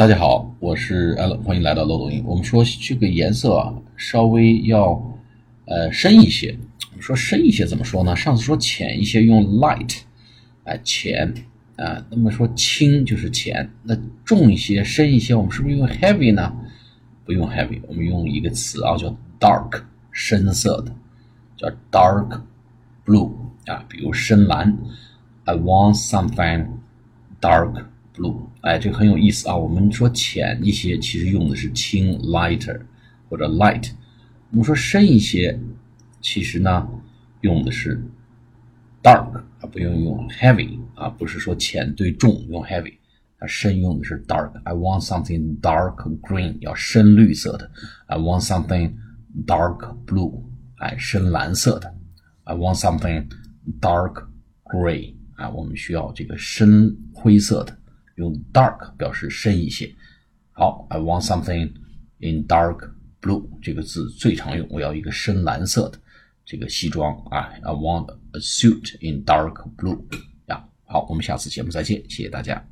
大家好，我是 L，欢迎来到漏斗音。我们说这个颜色啊，稍微要呃深一些。说深一些怎么说呢？上次说浅一些用 light，哎浅啊。那么说轻就是浅，那重一些、深一些，我们是不是用 heavy 呢？不用 heavy，我们用一个词啊，叫 dark，深色的，叫 dark blue 啊，比如深蓝。I want something dark。blue，哎，这个很有意思啊。我们说浅一些，其实用的是轻 lighter 或者 light。我们说深一些，其实呢用的是 dark 啊，不用用 heavy 啊，不是说浅对重用 heavy，啊深用的是 dark。I want something dark green，要深绿色的。I want something dark blue，哎，深蓝色的。I want something dark gray，啊，我们需要这个深灰色的。用 dark 表示深一些。好，I want something in dark blue 这个字最常用，我要一个深蓝色的这个西装啊。I want a suit in dark blue 呀。好，我们下次节目再见，谢谢大家。